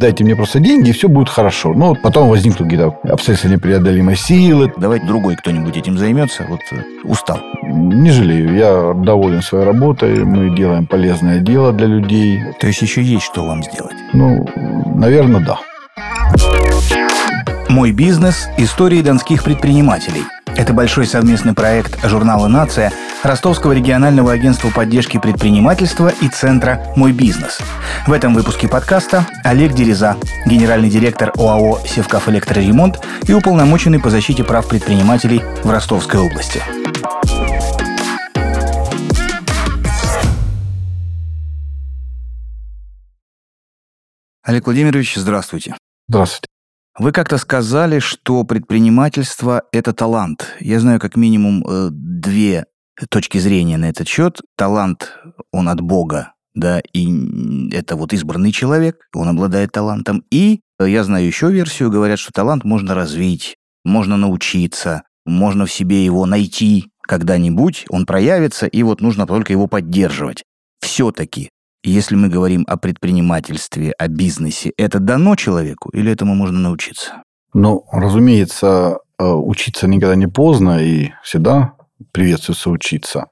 Дайте мне просто деньги, и все будет хорошо. Но потом возникнут какие-то обстоятельства непреодолимой силы. Давайте другой кто-нибудь этим займется. Вот э, устал. Не жалею. Я доволен своей работой. Мы делаем полезное дело для людей. То есть еще есть что вам сделать? Ну, наверное, да. Мой бизнес – истории донских предпринимателей. Это большой совместный проект журнала «Нация», Ростовского регионального агентства поддержки предпринимательства и Центра «Мой бизнес». В этом выпуске подкаста Олег Дереза, генеральный директор ОАО «Севкаф Электроремонт» и уполномоченный по защите прав предпринимателей в Ростовской области. Олег Владимирович, здравствуйте. Здравствуйте. Вы как-то сказали, что предпринимательство – это талант. Я знаю как минимум э, две точки зрения на этот счет. Талант, он от Бога, да, и это вот избранный человек, он обладает талантом. И э, я знаю еще версию, говорят, что талант можно развить, можно научиться, можно в себе его найти когда-нибудь, он проявится, и вот нужно только его поддерживать. Все-таки если мы говорим о предпринимательстве, о бизнесе, это дано человеку или этому можно научиться? Ну, разумеется, э, учиться никогда не поздно и всегда приветствуется учиться.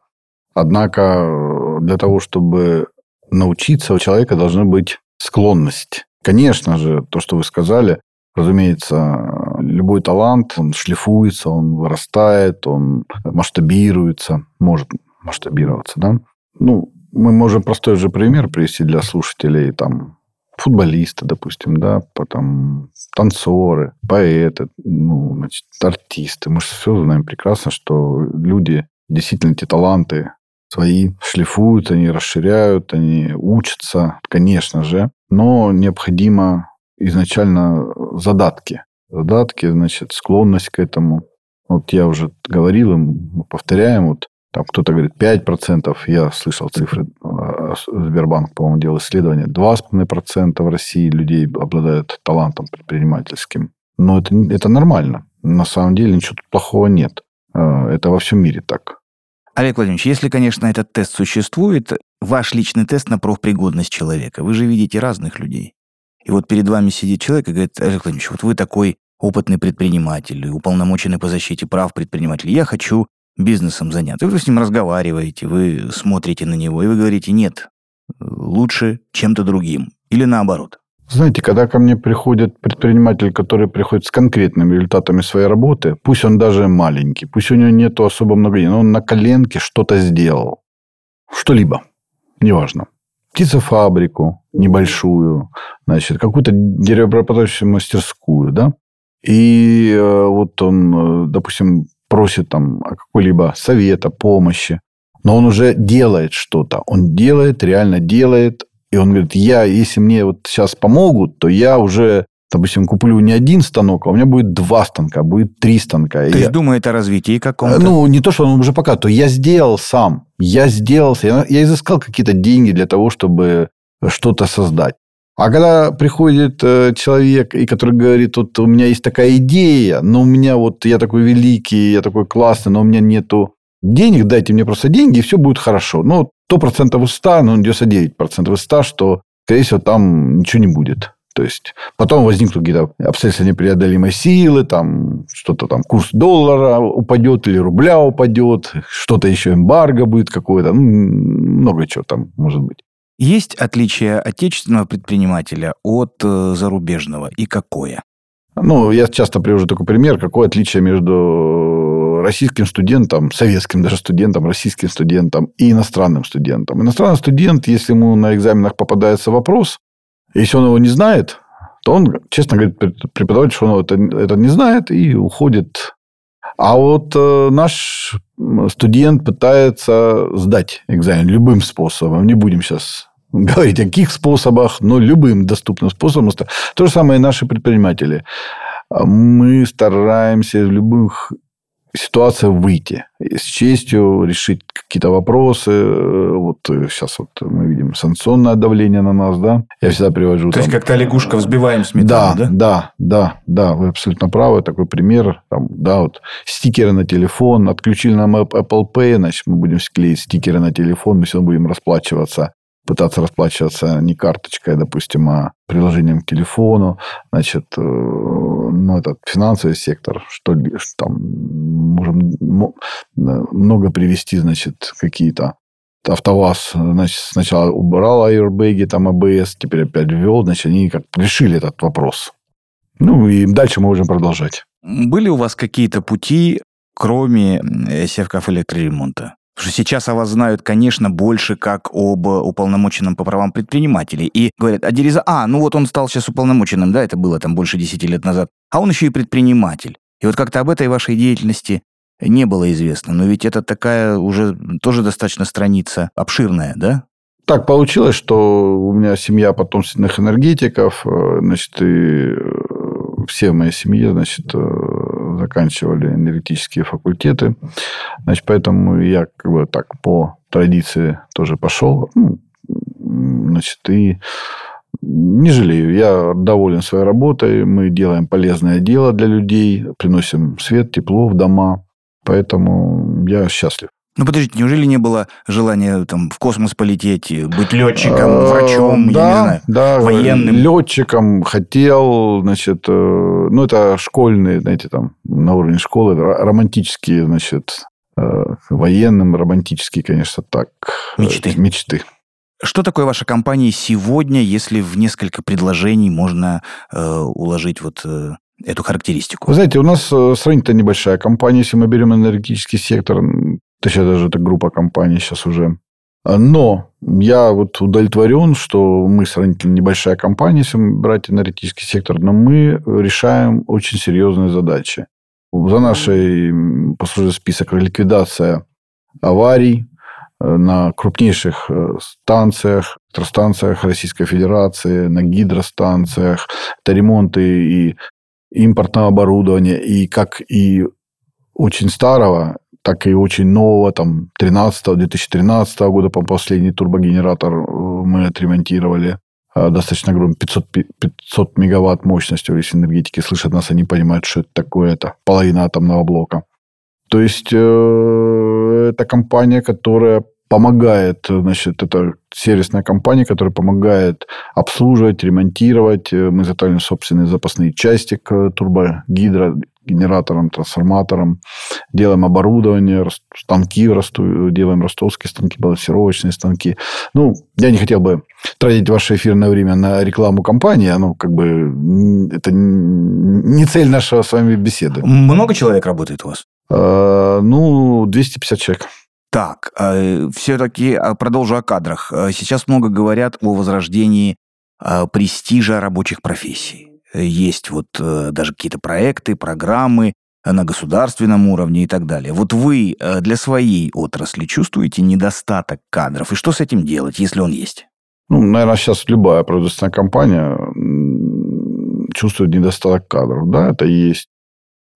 Однако э, для того, чтобы научиться, у человека должна быть склонность. Конечно же, то, что вы сказали, разумеется, любой талант, он шлифуется, он вырастает, он масштабируется, может масштабироваться, да. Ну, мы можем простой же пример привести для слушателей. Там футболисты, допустим, да, потом танцоры, поэты, ну, значит, артисты. Мы же все знаем прекрасно, что люди, действительно, эти таланты свои шлифуют, они расширяют, они учатся, конечно же, но необходимо изначально задатки. Задатки, значит, склонность к этому. Вот я уже говорил им, мы повторяем, вот там кто-то говорит 5%, я слышал цифры, а, Сбербанк, по-моему, делал исследование, 2,5% в России людей обладают талантом предпринимательским. Но это, это нормально. На самом деле ничего тут плохого нет. А, это во всем мире так. Олег Владимирович, если, конечно, этот тест существует, ваш личный тест на профпригодность человека, вы же видите разных людей. И вот перед вами сидит человек и говорит, Олег Владимирович, вот вы такой опытный предприниматель, уполномоченный по защите прав предпринимателей. Я хочу бизнесом заняться. Вы с ним разговариваете, вы смотрите на него, и вы говорите, нет, лучше чем-то другим. Или наоборот. Знаете, когда ко мне приходит предприниматель, который приходит с конкретными результатами своей работы, пусть он даже маленький, пусть у него нету особо много денег, но он на коленке что-то сделал. Что-либо. Неважно. Птицефабрику небольшую, значит, какую-то деревообрабатывающую мастерскую, да? И э, вот он, э, допустим, просит там какой-либо совета, помощи, но он уже делает что-то. Он делает, реально делает. И он говорит, я, если мне вот сейчас помогут, то я уже, допустим, куплю не один станок, а у меня будет два станка, будет три станка. То есть я... думает о развитии каком-то? Ну, не то, что он уже пока, то я сделал сам. Я сделал, я, я изыскал какие-то деньги для того, чтобы что-то создать. А когда приходит э, человек, и который говорит, вот у меня есть такая идея, но у меня вот я такой великий, я такой классный, но у меня нету денег, дайте мне просто деньги, и все будет хорошо. Ну, 100% из 100, ну, 99% из 100, что, скорее всего, там ничего не будет. То есть, потом возникнут какие-то обстоятельства непреодолимой силы, там что-то там, курс доллара упадет или рубля упадет, что-то еще эмбарго будет какое-то, ну, много чего там может быть. Есть отличие отечественного предпринимателя от э, зарубежного и какое? Ну, я часто привожу такой пример, какое отличие между российским студентом, советским даже студентом, российским студентом и иностранным студентом. Иностранный студент, если ему на экзаменах попадается вопрос, если он его не знает, то он, честно говорит преподаватель, что он это, это не знает и уходит. А вот э, наш студент пытается сдать экзамен любым способом. Не будем сейчас говорить о каких способах, но любым доступным способом. То же самое и наши предприниматели. Мы стараемся в любых ситуациях выйти. С честью решить какие-то вопросы. Вот сейчас вот мы видим санкционное давление на нас, да. Я всегда привожу... То там... есть, как-то лягушка взбиваем сметану, да? Да, да, да, да. Вы абсолютно правы. Такой пример. Там, да, вот стикеры на телефон. Отключили нам Apple Pay, значит, мы будем склеить стикеры на телефон. Мы все будем расплачиваться пытаться расплачиваться не карточкой, допустим, а приложением к телефону. Значит, э, ну, этот финансовый сектор, что там можем много привести, значит, какие-то АвтоВАЗ значит, сначала убрал аэрбэги, там АБС, теперь опять ввел. Значит, они как решили этот вопрос. Ну, и дальше мы можем продолжать. Были у вас какие-то пути, кроме севков электроремонта? Что сейчас о вас знают, конечно, больше как об уполномоченном по правам предпринимателей. И говорят, а Дереза, а, ну вот он стал сейчас уполномоченным, да, это было там больше 10 лет назад. А он еще и предприниматель. И вот как-то об этой вашей деятельности не было известно. Но ведь это такая уже тоже достаточно страница обширная, да? Так получилось, что у меня семья потомственных энергетиков, э, значит, и э, все в моей семье, значит, э, заканчивали энергетические факультеты. Значит, поэтому я как бы так по традиции тоже пошел. Ну, значит, и не жалею. Я доволен своей работой. Мы делаем полезное дело для людей, приносим свет, тепло в дома. Поэтому я счастлив. Ну, подождите, неужели не было желания там в космос полететь, быть летчиком, а, врачом, да, я не знаю, да, военным? Летчиком хотел, значит, э, ну, это школьные, знаете, там, на уровне школы, романтические, значит, э, военным, романтические, конечно, так. Э, мечты. Мечты. Что такое ваша компания сегодня, если в несколько предложений можно э, уложить вот э, эту характеристику? Вы знаете, у нас э, сравнительно небольшая компания, если мы берем энергетический сектор, точнее даже это группа компаний сейчас уже. Но я вот удовлетворен, что мы сравнительно небольшая компания, если брать энергетический сектор, но мы решаем очень серьезные задачи. За нашей послужил список ликвидация аварий э, на крупнейших э, станциях, электростанциях Российской Федерации, на гидростанциях. Это ремонты и импортного оборудования, и как и очень старого, так и очень нового, там, 13-2013 года по последний турбогенератор э, мы отремонтировали э, достаточно громко, 500, 500 мегаватт мощностью, если энергетики слышат нас, они понимают, что это такое, это половина атомного блока. То есть, э, это компания, которая помогает, значит, это сервисная компания, которая помогает обслуживать, ремонтировать. Мы изготавливаем собственные запасные части к турбогидро, генераторам, трансформаторам, делаем оборудование, станки делаем ростовские станки, балансировочные станки. Ну, я не хотел бы тратить ваше эфирное время на рекламу компании, оно как бы это не цель нашего с вами беседы. Много человек работает у вас? А, ну, 250 человек. Так, э, все-таки а, продолжу о кадрах. Э, сейчас много говорят о возрождении э, престижа рабочих профессий. Есть вот даже какие-то проекты, программы на государственном уровне и так далее. Вот вы для своей отрасли чувствуете недостаток кадров? И что с этим делать, если он есть? Ну, наверное, сейчас любая производственная компания чувствует недостаток кадров. Да, это есть.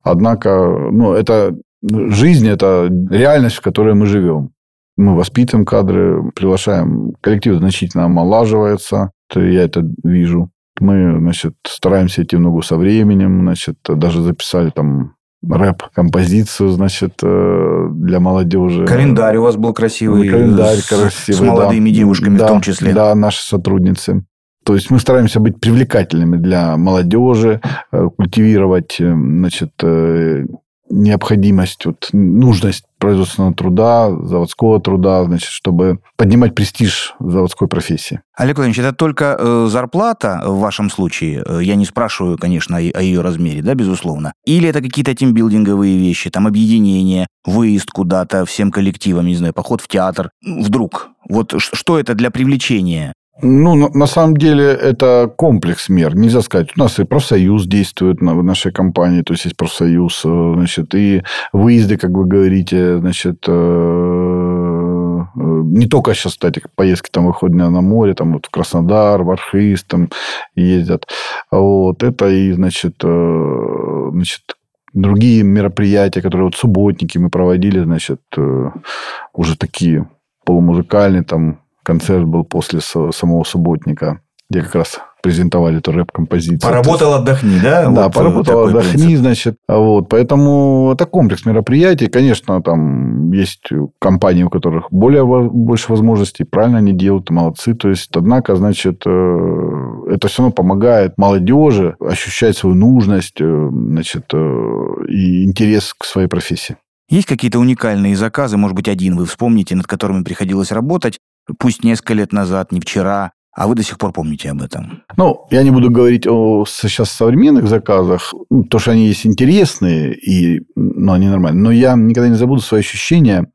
Однако, ну, это жизнь – это реальность, в которой мы живем. Мы воспитываем кадры, приглашаем. Коллектив значительно омолаживается. Я это вижу. Мы, значит, стараемся идти в ногу со временем. Значит, даже записали там рэп-композицию, значит, э, для молодежи. Календарь у вас был красивый. Календарь красивый, С молодыми да. девушками да, в том числе. Да, наши сотрудницы. То есть мы стараемся быть привлекательными для молодежи, э, культивировать, э, значит, необходимость, вот, нужность производственного труда, заводского труда, значит, чтобы поднимать престиж заводской профессии. Олег Владимирович, это только э, зарплата в вашем случае? Э, я не спрашиваю, конечно, о, о ее размере, да, безусловно. Или это какие-то тимбилдинговые вещи, там объединение, выезд куда-то всем коллективам, не знаю, поход в театр. Вдруг. Вот что это для привлечения ну, на, самом деле, это комплекс мер. Нельзя сказать. У нас и профсоюз действует в нашей компании, то есть есть профсоюз, э, значит, и выезды, как вы говорите, значит, э, э, не только сейчас, кстати, поездки там выходят на море, там вот в Краснодар, в Архыз, там ездят. Вот. Это и, значит, значит, другие мероприятия, которые вот субботники мы проводили, значит, уже такие полумузыкальные, там концерт был после самого субботника, где как раз презентовали эту рэп-композицию. Поработал, отдохни, да? Да, вот поработал, отдохни, принцип. значит. Вот, поэтому это комплекс мероприятий. Конечно, там есть компании, у которых более больше возможностей, правильно они делают, молодцы. То есть, однако, значит, э, это все равно помогает молодежи ощущать свою нужность, э, значит, э, и интерес к своей профессии. Есть какие-то уникальные заказы, может быть, один вы вспомните, над которыми приходилось работать, пусть несколько лет назад, не вчера, а вы до сих пор помните об этом? Ну, я не буду говорить о сейчас современных заказах, то, что они есть интересные, и, ну, они нормальные. Но я никогда не забуду свои ощущения.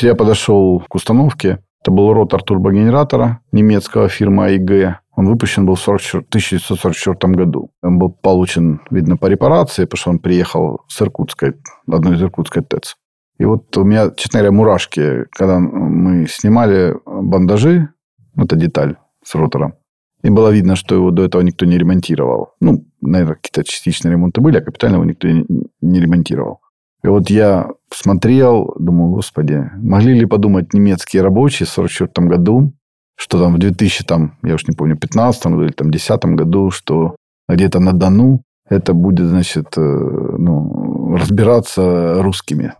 Я подошел к установке. Это был ротор турбогенератора немецкого фирмы АИГ. Он выпущен был в 1944 году. Он был получен, видно, по репарации, потому что он приехал с Иркутской, одной из Иркутской ТЭЦ. И вот у меня, честно говоря, мурашки, когда мы снимали бандажи, это деталь с ротором, и было видно, что его до этого никто не ремонтировал. Ну, наверное, какие-то частичные ремонты были, а капитального никто не ремонтировал. И вот я смотрел, думаю, господи, могли ли подумать немецкие рабочие в 1944 году, что там в 2000, там, я уж не помню, 15 году или там 10 году, что где-то на Дону это будет, значит, э, ну, разбираться русскими.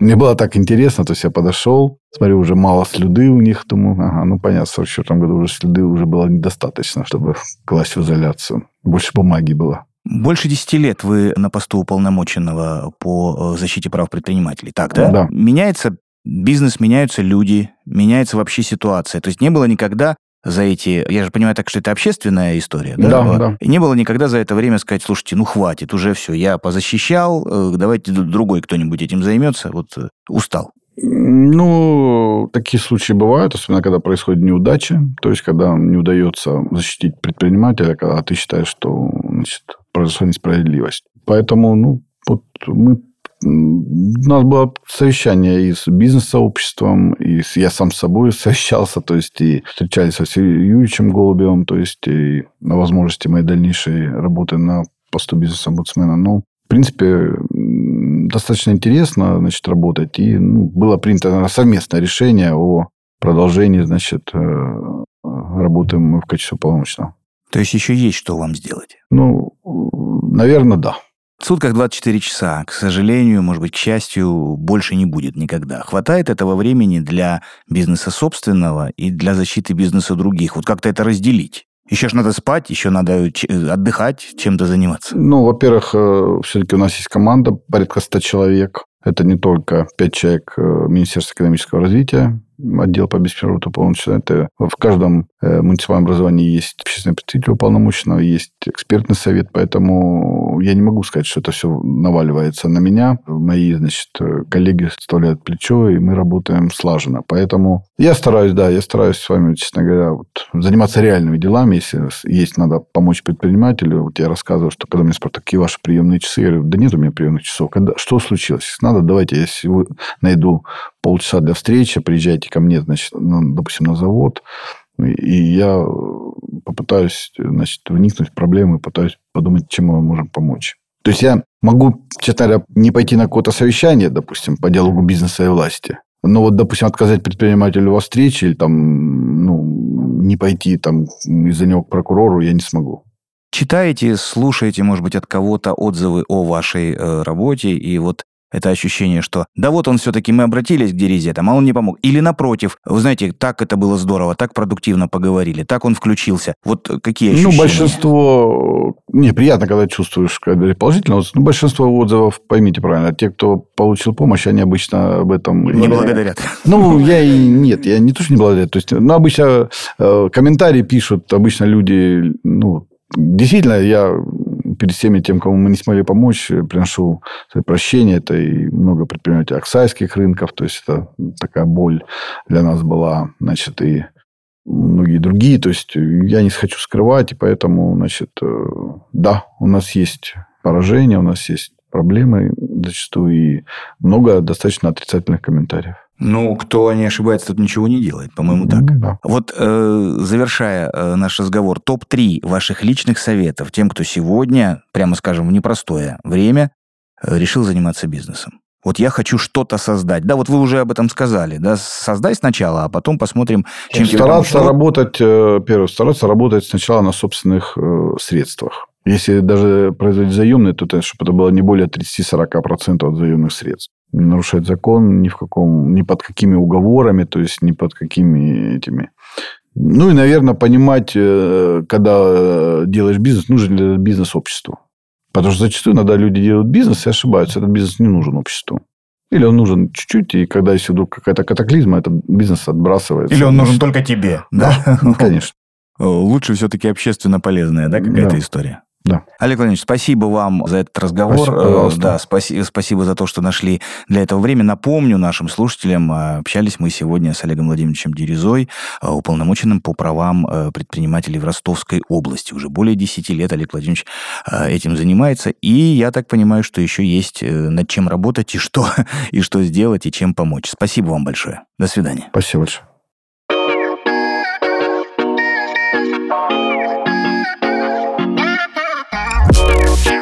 Мне было так интересно, то есть я подошел, смотрю, уже мало слюды у них, думаю, ага, ну понятно, в 44 году уже слюды уже было недостаточно, чтобы класть в изоляцию. Больше бумаги было. Больше десяти лет вы на посту уполномоченного по э, защите прав предпринимателей, так, да? Да. Меняется бизнес, меняются люди, меняется вообще ситуация. То есть не было никогда за эти... Я же понимаю так, что это общественная история, да? Да, да. И не было никогда за это время сказать, слушайте, ну хватит, уже все, я позащищал, э, давайте другой кто-нибудь этим займется, вот э, устал. Ну, такие случаи бывают, особенно когда происходит неудача, то есть когда не удается защитить предпринимателя, когда ты считаешь, что значит, произошла несправедливость. Поэтому, ну, вот мы у нас было совещание и с бизнес-сообществом, и с, я сам с собой совещался, то есть и встречались со Сергеем Юрьевичем Голубевым, то есть и на возможности моей дальнейшей работы на посту бизнес-омбудсмена. Ну, в принципе, достаточно интересно, значит, работать. И ну, было принято совместное решение о продолжении, значит, э, работы в качестве полномочного. То есть еще есть что вам сделать? Ну, наверное, да. В сутках 24 часа, к сожалению, может быть, к счастью, больше не будет никогда. Хватает этого времени для бизнеса собственного и для защиты бизнеса других. Вот как-то это разделить. Еще ж надо спать, еще надо отдыхать, чем-то заниматься. Ну, во-первых, э, все-таки у нас есть команда, порядка 100 человек. Это не только 5 человек э, Министерства экономического развития, отдел по обеспечению полномочия. Это в каждом э, муниципальном образовании есть общественный представитель уполномоченного, есть экспертный совет, поэтому я не могу сказать, что это все наваливается на меня. Мои, значит, коллеги вставляют плечо, и мы работаем слаженно. Поэтому я стараюсь, да, я стараюсь с вами, честно говоря, вот, заниматься реальными делами. Если есть надо помочь предпринимателю, вот я рассказываю, что когда мне спрашивают, какие ваши приемные часы, я говорю, да нет у меня приемных часов. Когда, что случилось? Надо, давайте я найду полчаса для встречи, приезжайте ко мне, значит, ну, допустим, на завод, и я попытаюсь, значит, вникнуть в проблемы, пытаюсь подумать, чем мы можем помочь. То есть я могу, честно говоря, не пойти на какое-то совещание, допустим, по диалогу бизнеса и власти. Но вот, допустим, отказать предпринимателю во встрече или там, ну, не пойти там из-за него к прокурору я не смогу. Читаете, слушаете, может быть, от кого-то отзывы о вашей э, работе, и вот это ощущение, что да вот он все-таки, мы обратились к Дерезетам, а он не помог. Или напротив, вы знаете, так это было здорово, так продуктивно поговорили, так он включился. Вот какие ощущения? Ну, большинство... Не, приятно, когда чувствуешь когда положительно. Но большинство отзывов, поймите правильно, те, кто получил помощь, они обычно об этом... Не благодарят. Ну, я и... Нет, я не то, что не благодарят. То есть, ну, обычно э, комментарии пишут обычно люди, ну, Действительно, я перед всеми тем, кому мы не смогли помочь, приношу свои прощения. Это и много предпринимателей оксайских рынков. То есть, это такая боль для нас была. Значит, и многие другие. То есть, я не хочу скрывать. И поэтому, значит, э, да, у нас есть поражения, у нас есть проблемы зачастую. И много достаточно отрицательных комментариев. Ну, кто не ошибается, тут ничего не делает, по-моему, так. Да. Вот э, завершая э, наш разговор, топ-3 ваших личных советов тем, кто сегодня, прямо скажем, в непростое время э, решил заниматься бизнесом. Вот я хочу что-то создать. Да, вот вы уже об этом сказали. Да, создай сначала, а потом посмотрим, чем Стараться тебе работать, э, первое, стараться работать сначала на собственных э, средствах. Если даже производить заемные, то это, чтобы это было не более 30-40% от заемных средств. Не нарушать закон ни, в каком, ни под какими уговорами, то есть ни под какими этими ну и, наверное, понимать, э, когда делаешь бизнес, нужен ли бизнес обществу. Потому что зачастую иногда люди делают бизнес и ошибаются. Этот бизнес не нужен обществу. Или он нужен чуть-чуть, и когда есть вдруг какая-то катаклизма, этот бизнес отбрасывается. Или он нужен только тебе. Да, конечно. Лучше все-таки общественно полезная, да, какая-то история. Да. Олег Владимирович, спасибо вам за этот разговор. Спасибо, да, спаси, спасибо за то, что нашли для этого время. Напомню нашим слушателям, а, общались мы сегодня с Олегом Владимировичем Дерезой, а, уполномоченным по правам предпринимателей в Ростовской области. Уже более 10 лет Олег Владимирович этим занимается. И я так понимаю, что еще есть э, над чем работать и что, и что сделать, и чем помочь. Спасибо вам большое. До свидания. Спасибо большое.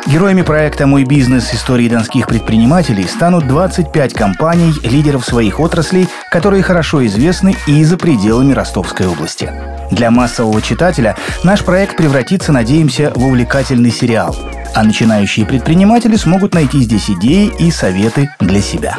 Героями проекта «Мой бизнес. Истории донских предпринимателей» станут 25 компаний, лидеров своих отраслей, которые хорошо известны и за пределами Ростовской области. Для массового читателя наш проект превратится, надеемся, в увлекательный сериал. А начинающие предприниматели смогут найти здесь идеи и советы для себя.